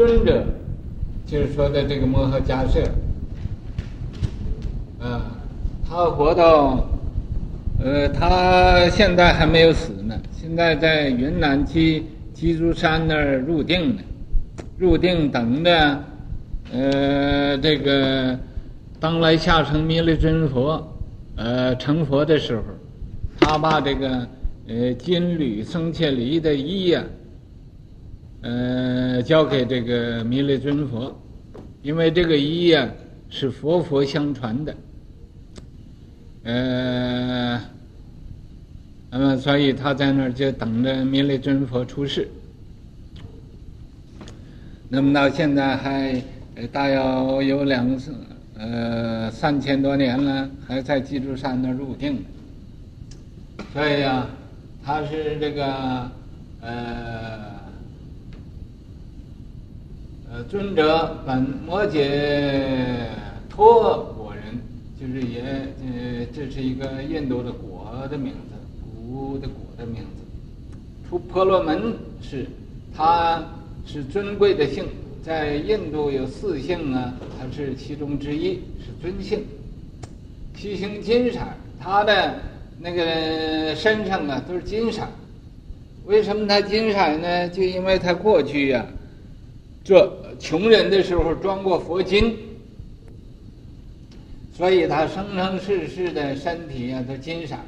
尊者，就是说的这个摩诃迦叶，啊，他活到，呃，他现在还没有死呢，现在在云南鸡鸡足山那儿入定呢，入定等着，呃，这个当来下成弥勒真佛，呃，成佛的时候，他把这个呃金缕僧伽梨的衣呀。呃，交给这个弥勒尊佛，因为这个衣呀、啊、是佛佛相传的，呃，那么所以他在那儿就等着弥勒尊佛出世。那么到现在还大约有两次呃三千多年了，还在鸡足山那儿入定。所以呀、他是这个呃。呃，尊者本摩羯陀国人，就是也呃，这是一个印度的国的名字，古的国的名字。出婆罗门是，他是尊贵的姓，在印度有四姓啊，他是其中之一，是尊姓。其形金色，他的那个身上啊都是金色。为什么他金色呢？就因为他过去呀、这穷人的时候装过佛金，所以他生生世世的身体啊都金闪。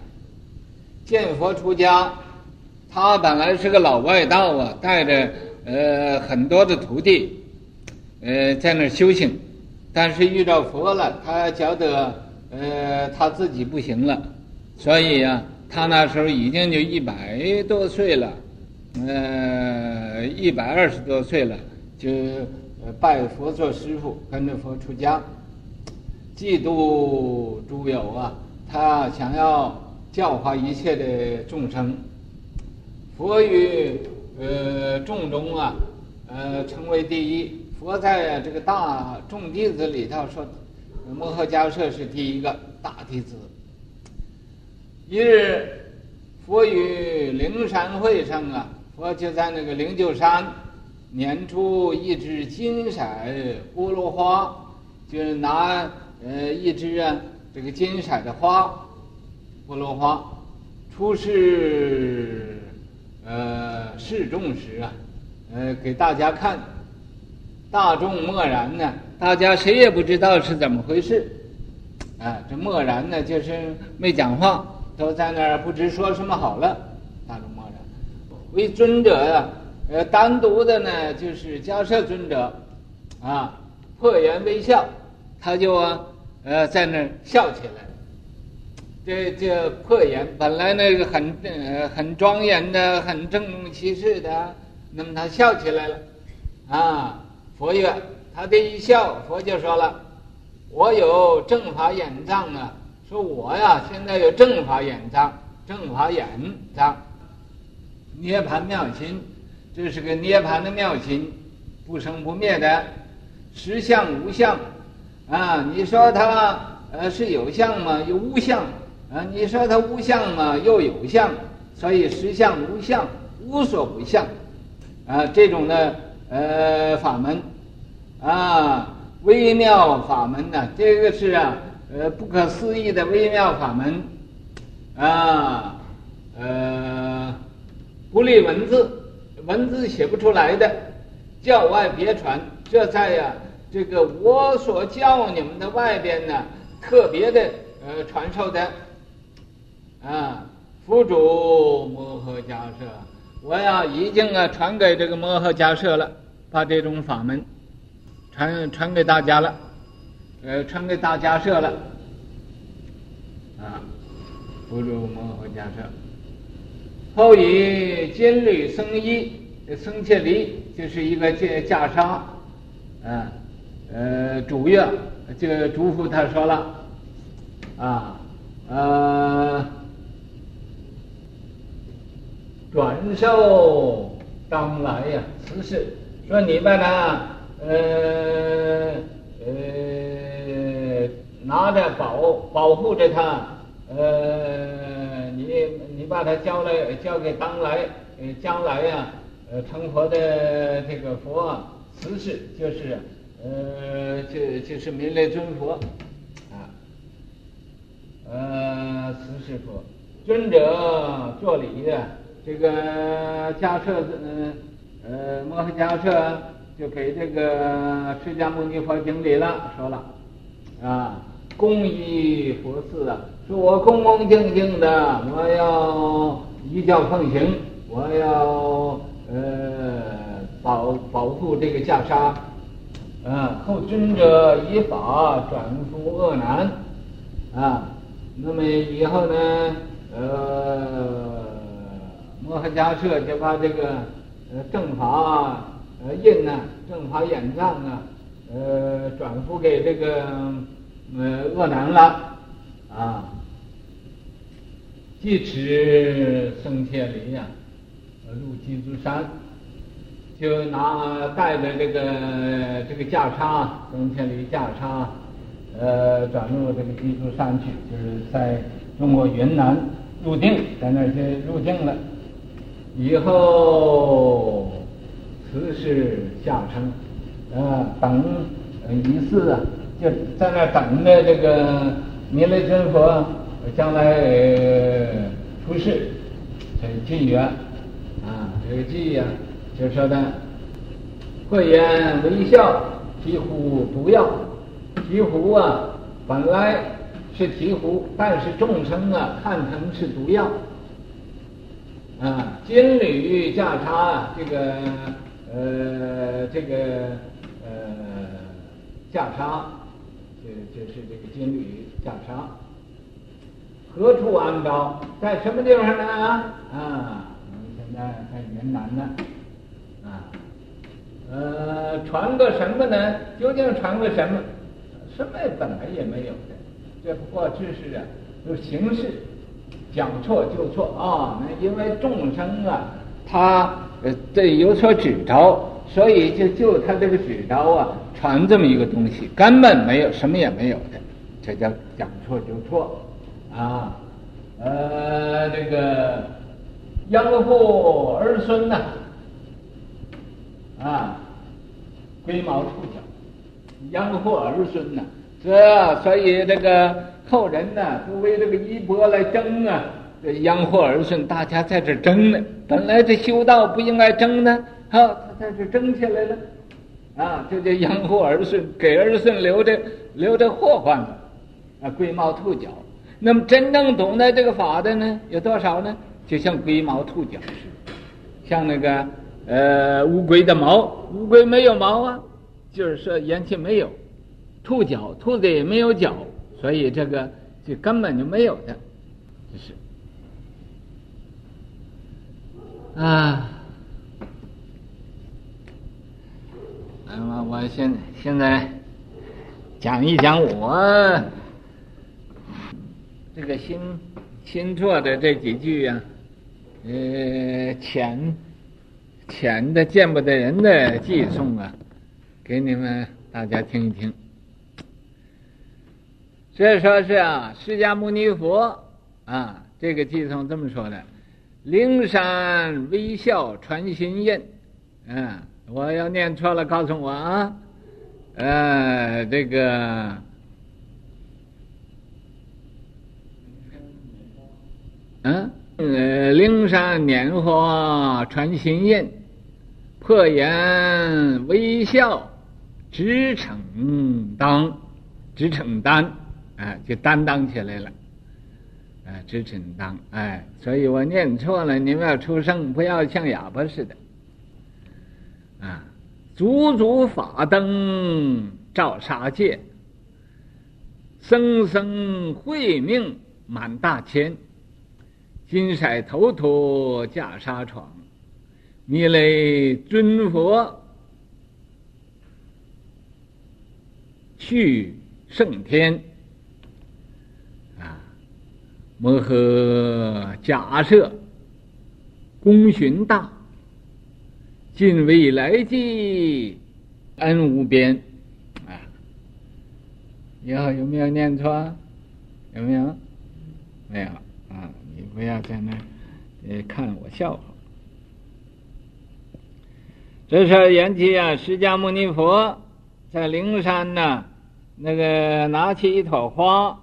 见佛出家，他本来是个老外道啊，带着呃很多的徒弟，呃在那修行，但是遇到佛了，他觉得呃他自己不行了，所以、啊，他那时候已经就一百多岁了，呃一百二十多岁了。就拜佛做师父，跟着佛出家，济度诸有啊！他想要教化一切的众生。佛于呃众中啊，呃成为第一。佛在这个大众弟子里头说，摩诃迦叶是第一个大弟子。一日，佛于灵山会上啊，佛就在那个灵鹫山。拈出一只金色菠萝花，就是拿呃一只啊这个金色的花，菠萝花，出示呃示众时啊，呃给大家看，大众默然呢，大家谁也不知道是怎么回事，啊这默然呢就是没讲话，都在那儿不知说什么好了，大众默然，为尊者呀、啊。呃，单独的呢，就是迦叶尊者，啊，破颜微笑，他就，呃，在那儿笑起来。这这破颜本来那个很呃很庄严的、很郑重其事的，那么他笑起来了，啊，佛曰：他这一笑，佛就说了：我有正法眼藏啊，说我呀，现在有正法眼藏，正法眼藏，涅槃妙心。这是个涅槃的妙心，不生不灭的，实相无相，啊，你说它呃是有相吗？又无相，啊，你说它无相吗？又有相，所以实相无相，无所不相，啊，这种的呃法门，啊，微妙法门呢，这个是啊，呃不可思议的微妙法门，啊，呃，不立文字。文字写不出来的，教外别传。这在呀、这个我所教你们的外边呢，特别的呃传授的。啊，佛主摩诃迦叶，我呀已经啊传给这个摩诃迦叶了，把这种法门传传给大家了，呃，传给大迦叶了。啊，佛主摩诃迦叶。后以金缕僧衣，僧伽离就是一个袈袈裟，啊，呃，主乐就嘱咐他说了，啊，呃，转寿当来呀，此事说你们呢，呃呃，拿着保保护着他，呃。你把它交来交给当来呃将来呀呃成佛的这个佛慈氏就是，呃，就就是弥勒尊佛，啊，呃，慈氏佛，尊者作礼的，这个迦叶，嗯，呃，摩诃迦叶就给这个释迦牟尼佛顶礼了，说了，啊，恭依佛寺啊，说我恭恭敬敬的，我要依教奉行，我要呃。保保护这个袈裟，啊，后尊者依法转伏恶难，啊，那么以后呢，呃，摩诃迦叶就把这个呃正法呃印呢，正法眼藏啊，呃转伏给这个呃恶难了，啊，即持僧伽梨呀，入鸡足山。就拿带着这个这个袈裟，僧伽梨袈裟，呃，转入这个鸡足山去，就是在中国云南入定，在那儿就入定了。以后慈氏下生，呃，等一世啊，就在那等着这个弥勒尊佛将来出世，这偈语啊，这个偈呀。就说的，或言微笑，醍醐毒药。醍醐啊，本来是醍醐，但是众生啊看成是毒药。啊，金缕袈裟，这个呃，这个呃架裟，就就是这个金缕袈裟。何处安着？在什么地方呢？啊，我们现在在云南呢。啊呃，传个什么呢？究竟传个什么？什么本来也没有的，这不过只是啊，就形式，讲错就错啊。那因为众生啊，他呃对有所执着，所以就就他这个纸刀啊，传这么一个东西，根本没有什么也没有的，这叫讲错就错啊。呃，这个养护儿孙呐，啊。龟毛兔角，养活儿孙呐，这所以这个后人呢，都为这个衣钵来争啊，这养活儿孙，大家在这争呢。本来这修道不应该争呢，好，那就争起来了，啊，这就养活儿孙，给儿孙留着留着祸患了，啊，龟毛兔角。那么真正懂得这个法的呢，有多少呢？就像龟毛兔角似的，像那个。呃，乌龟的毛，乌龟没有毛啊，就是说眼睛没有，兔角，兔子也没有角，所以这个就根本就没有的，就是啊。那么我现现在讲一讲我这个新新做的这几句呀、啊，呃，浅。浅的见不得人的寄送啊，给你们大家听一听。所以说是啊，释迦牟尼佛啊，这个寄送这么说的：灵山微笑传心印。嗯、我要念错了，告诉我啊。呃，这个，嗯、呃，灵山拈花传心印。破颜微笑，直承担，直承担，哎，就担当起来了，哎，直承担，哎，所以我念错了，你们要出声，不要像哑巴似的，足足法灯照杀戒，僧僧慧命满大千，金色头陀袈裟床。弥勒尊佛去胜天啊！摩诃迦叶功勋大，尽未来际恩无边啊！以后有没有念错？有没有？没有啊！你不要在那呃看我笑话。这时候缘起啊，释迦牟尼佛在灵山呢，那个拿起一朵花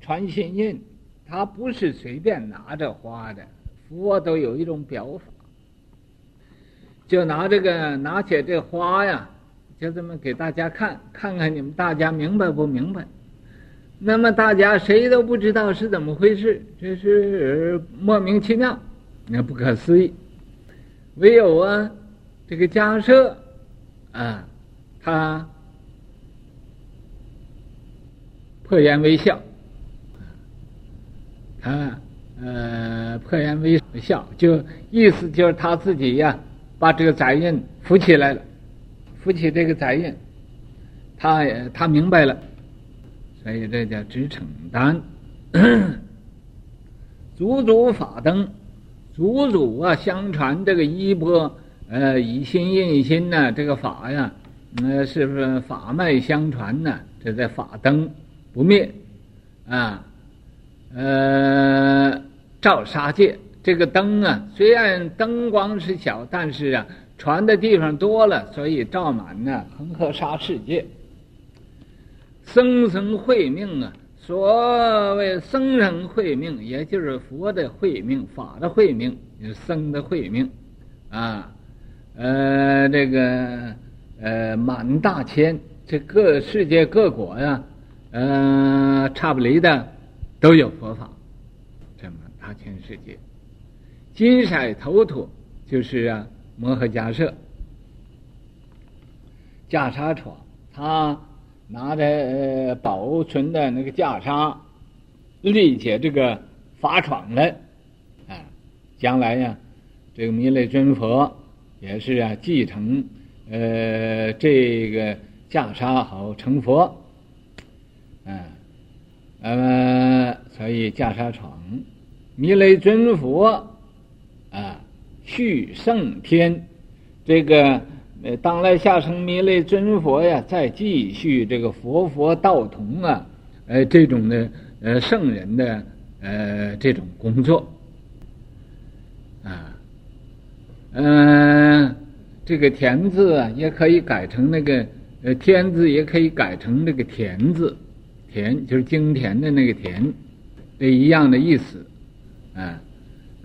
传心印，他不是随便拿着花的，佛都有一种表法，就拿这个拿起这花呀，就这么给大家看，看看你们大家明白不明白？那么大家谁都不知道是怎么回事，这是莫名其妙，那不可思议。唯有啊，这个迦叶啊，他破颜微笑，他呃破颜微笑，就意思就是他自己呀、把这个载印扶起来了，扶起这个载印，他也他明白了。所以这叫只承担，祖祖法灯，祖祖啊相传这个衣钵，呃以心印心呢，这个法呀，呃是不是法脉相传呢？这在法灯不灭啊，呃照杀界这个灯啊，虽然灯光是小，但是啊传的地方多了，所以照满呢恒河沙世界。生生慧命啊！所谓生生慧命，也就是佛的慧命、法的慧命，就是僧的慧命，啊，呃，这个呃满大千，这各世界各国呀，呃，差不离的都有佛法，这么大千世界，金色头陀就是啊摩诃迦叶，袈裟床，他。拿着呃保存的那个袈裟，立起这个法床来，啊，将来呀，这个弥勒尊佛也是啊继承呃这个袈裟好成佛，啊，呃，所以袈裟床，弥勒尊佛续圣天这个。呃，当来下生弥勒尊佛呀，再继续这个佛佛道同啊，呃，这种的呃圣人的呃这种工作，啊，嗯、这个田字啊，也可以改成那个呃天字，也可以改成那个田字，田就是经田的那个田，这一样的意思，啊，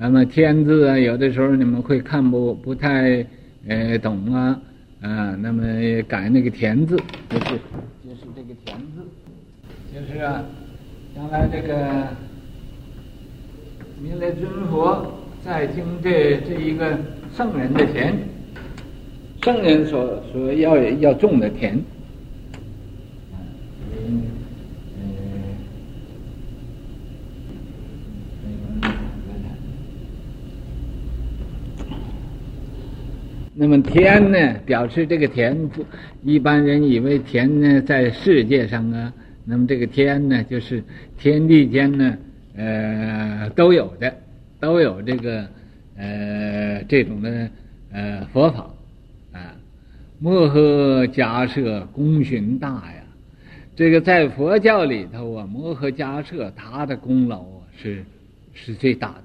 那么天字啊，有的时候你们会看不不太。呃，懂啊，啊，那么改那个田字，就是就是这个田字，就是啊，将来这个弥勒尊佛在经这这一个圣人的田，圣人所所要要种的田。那么天呢，表示这个田，一般人以为田呢在世界上啊，那么这个天呢，就是天地间呢，呃，都有的，都有这个呃这种的呃佛法啊。摩诃迦叶功勋大呀，这个在佛教里头啊，摩诃迦叶他的功劳啊是是最大的。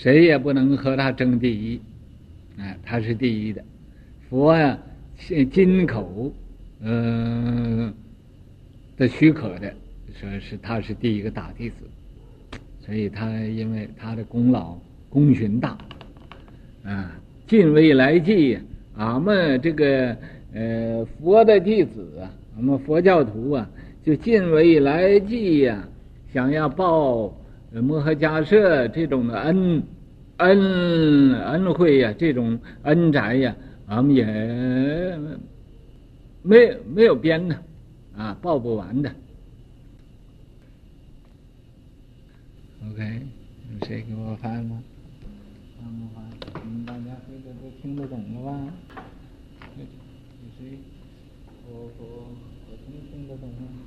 谁也不能和他争第一，哎，他是第一的。佛呀，是金口，嗯、的许可的，说是他是第一个大弟子，所以他因为他的功劳功勋大，啊，尽未来际，俺们这个呃佛的弟子啊，俺们佛教徒啊，就尽未来际呀，想要报。摩诃迦叶这种的恩恩恩惠呀，这种恩宅呀，俺们也没没有边呢，啊，报不完的。OK，有谁给我翻吗？翻不翻？你们大家这个都听得懂了吧？有谁？我我我听听得懂吗？